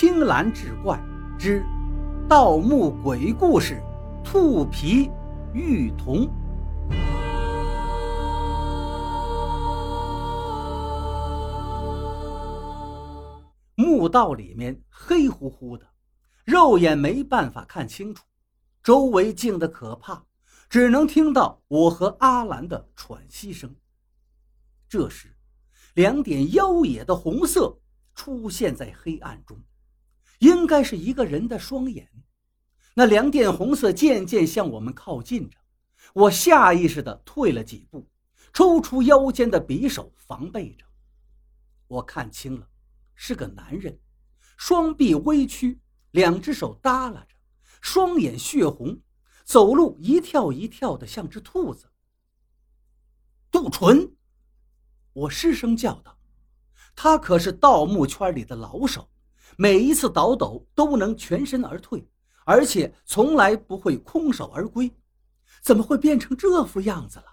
青蓝志怪之盗墓鬼故事：兔皮玉童。墓道里面黑乎乎的，肉眼没办法看清楚，周围静得可怕，只能听到我和阿兰的喘息声。这时，两点妖冶的红色。出现在黑暗中，应该是一个人的双眼。那两点红色渐渐向我们靠近着，我下意识地退了几步，抽出腰间的匕首防备着。我看清了，是个男人，双臂微曲，两只手耷拉着，双眼血红，走路一跳一跳的，像只兔子。杜淳，我失声叫道。他可是盗墓圈里的老手，每一次倒斗都能全身而退，而且从来不会空手而归。怎么会变成这副样子了？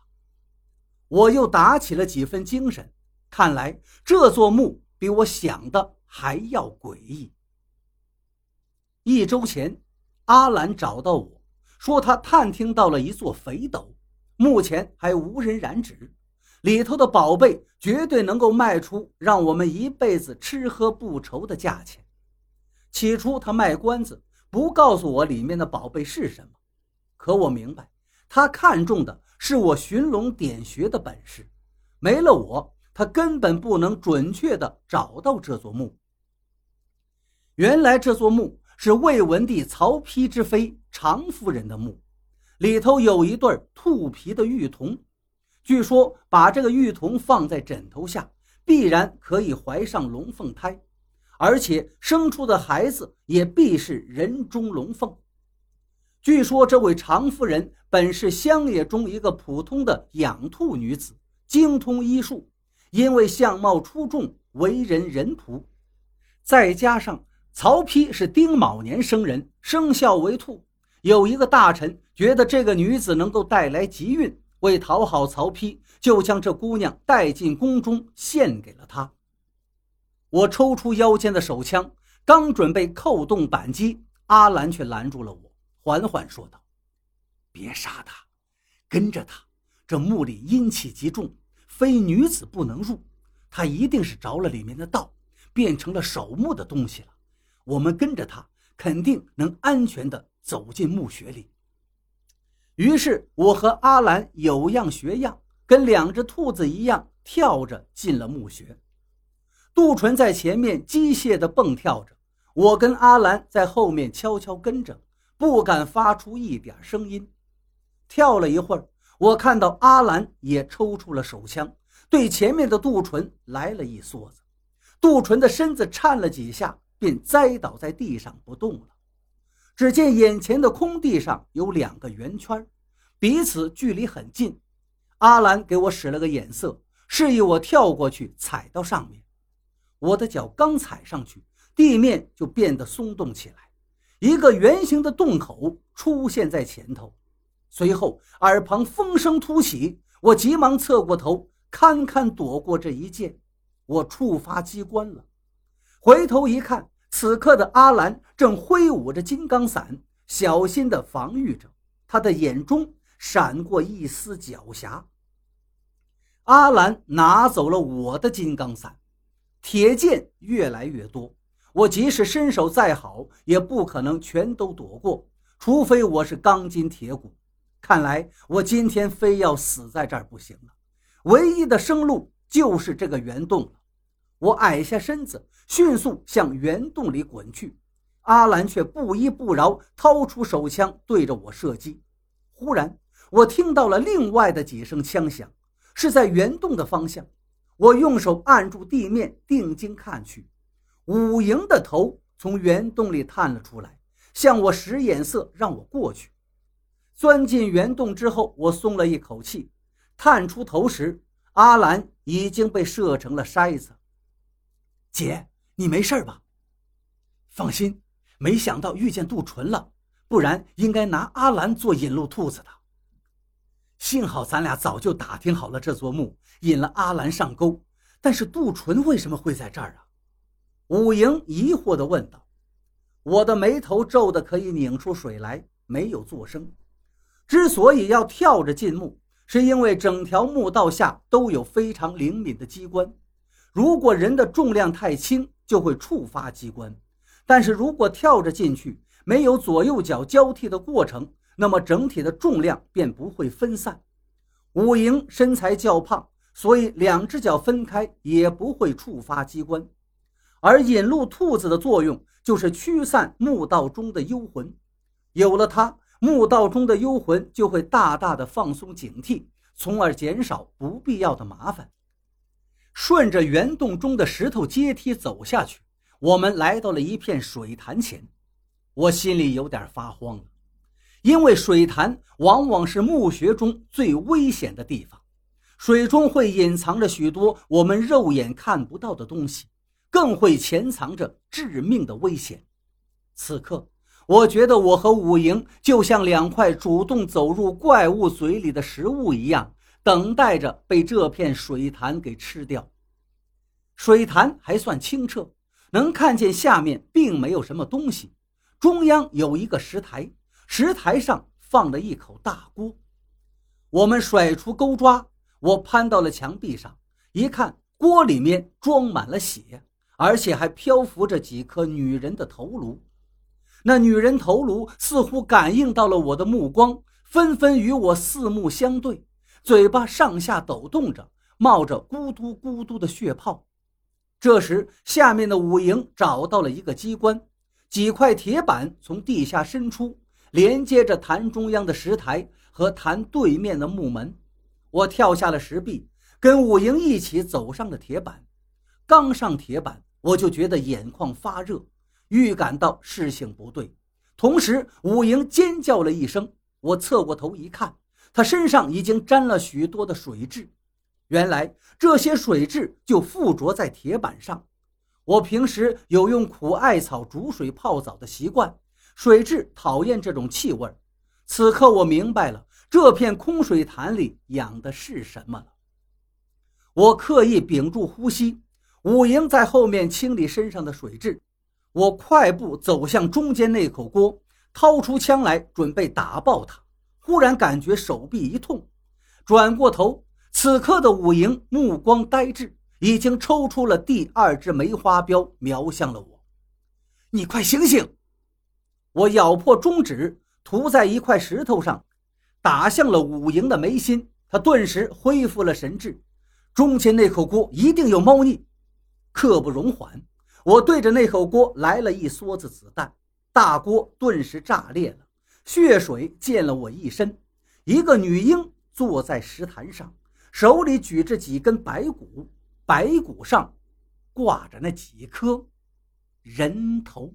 我又打起了几分精神，看来这座墓比我想的还要诡异。一周前，阿兰找到我说，他探听到了一座肥斗，目前还无人染指。里头的宝贝绝对能够卖出让我们一辈子吃喝不愁的价钱。起初他卖关子，不告诉我里面的宝贝是什么。可我明白，他看中的是我寻龙点穴的本事。没了我，他根本不能准确的找到这座墓。原来这座墓是魏文帝曹丕之妃常夫人的墓，里头有一对兔皮的玉童。据说把这个玉童放在枕头下，必然可以怀上龙凤胎，而且生出的孩子也必是人中龙凤。据说这位常夫人本是乡野中一个普通的养兔女子，精通医术，因为相貌出众，为人仁仆。再加上曹丕是丁卯年生人，生肖为兔，有一个大臣觉得这个女子能够带来吉运。为讨好曹丕，就将这姑娘带进宫中，献给了他。我抽出腰间的手枪，刚准备扣动扳机，阿兰却拦住了我，缓缓说道：“别杀他，跟着他。这墓里阴气极重，非女子不能入。他一定是着了里面的道，变成了守墓的东西了。我们跟着他，肯定能安全地走进墓穴里。”于是，我和阿兰有样学样，跟两只兔子一样跳着进了墓穴。杜淳在前面机械地蹦跳着，我跟阿兰在后面悄悄跟着，不敢发出一点声音。跳了一会儿，我看到阿兰也抽出了手枪，对前面的杜淳来了一梭子。杜淳的身子颤了几下，便栽倒在地上不动了。只见眼前的空地上有两个圆圈，彼此距离很近。阿兰给我使了个眼色，示意我跳过去踩到上面。我的脚刚踩上去，地面就变得松动起来，一个圆形的洞口出现在前头。随后耳旁风声突起，我急忙侧过头，堪堪躲过这一剑。我触发机关了，回头一看。此刻的阿兰正挥舞着金刚伞，小心地防御着。他的眼中闪过一丝狡黠。阿兰拿走了我的金刚伞，铁剑越来越多。我即使身手再好，也不可能全都躲过，除非我是钢筋铁骨。看来我今天非要死在这儿不行了。唯一的生路就是这个圆洞了。我矮下身子，迅速向圆洞里滚去。阿兰却不依不饶，掏出手枪对着我射击。忽然，我听到了另外的几声枪响，是在圆洞的方向。我用手按住地面，定睛看去，武营的头从圆洞里探了出来，向我使眼色，让我过去。钻进圆洞之后，我松了一口气。探出头时，阿兰已经被射成了筛子。姐，你没事吧？放心，没想到遇见杜淳了，不然应该拿阿兰做引路兔子的。幸好咱俩早就打听好了这座墓，引了阿兰上钩。但是杜淳为什么会在这儿啊？武营疑惑地问道。我的眉头皱得可以拧出水来，没有作声。之所以要跳着进墓，是因为整条墓道下都有非常灵敏的机关，如果人的重量太轻，就会触发机关；但是如果跳着进去，没有左右脚交替的过程，那么整体的重量便不会分散。五营身材较胖，所以两只脚分开也不会触发机关。而引路兔子的作用就是驱散墓道中的幽魂，有了它，墓道中的幽魂就会大大的放松警惕，从而减少不必要的麻烦。顺着圆洞中的石头阶梯走下去，我们来到了一片水潭前。我心里有点发慌，因为水潭往往是墓穴中最危险的地方，水中会隐藏着许多我们肉眼看不到的东西，更会潜藏着致命的危险。此刻，我觉得我和武营就像两块主动走入怪物嘴里的食物一样，等待着被这片水潭给吃掉。水潭还算清澈，能看见下面并没有什么东西。中央有一个石台，石台上放了一口大锅。我们甩出钩抓，我攀到了墙壁上，一看，锅里面装满了血，而且还漂浮着几颗女人的头颅。那女人头颅似乎感应到了我的目光，纷纷与我四目相对，嘴巴上下抖动着，冒着咕嘟咕嘟的血泡。这时，下面的五营找到了一个机关。几块铁板从地下伸出，连接着潭中央的石台和潭对面的木门。我跳下了石壁，跟武营一起走上了铁板。刚上铁板，我就觉得眼眶发热，预感到事情不对。同时，武营尖叫了一声。我侧过头一看，他身上已经沾了许多的水蛭。原来，这些水蛭就附着在铁板上。我平时有用苦艾草煮水泡澡的习惯，水蛭讨厌这种气味。此刻我明白了，这片空水潭里养的是什么了。我刻意屏住呼吸，武营在后面清理身上的水蛭。我快步走向中间那口锅，掏出枪来准备打爆它。忽然感觉手臂一痛，转过头，此刻的武营目光呆滞。已经抽出了第二支梅花镖，瞄向了我。你快醒醒！我咬破中指，涂在一块石头上，打向了武营的眉心。他顿时恢复了神智。中间那口锅一定有猫腻，刻不容缓。我对着那口锅来了一梭子子弹，大锅顿时炸裂了，血水溅了我一身。一个女婴坐在石潭上，手里举着几根白骨。白骨上挂着那几颗人头。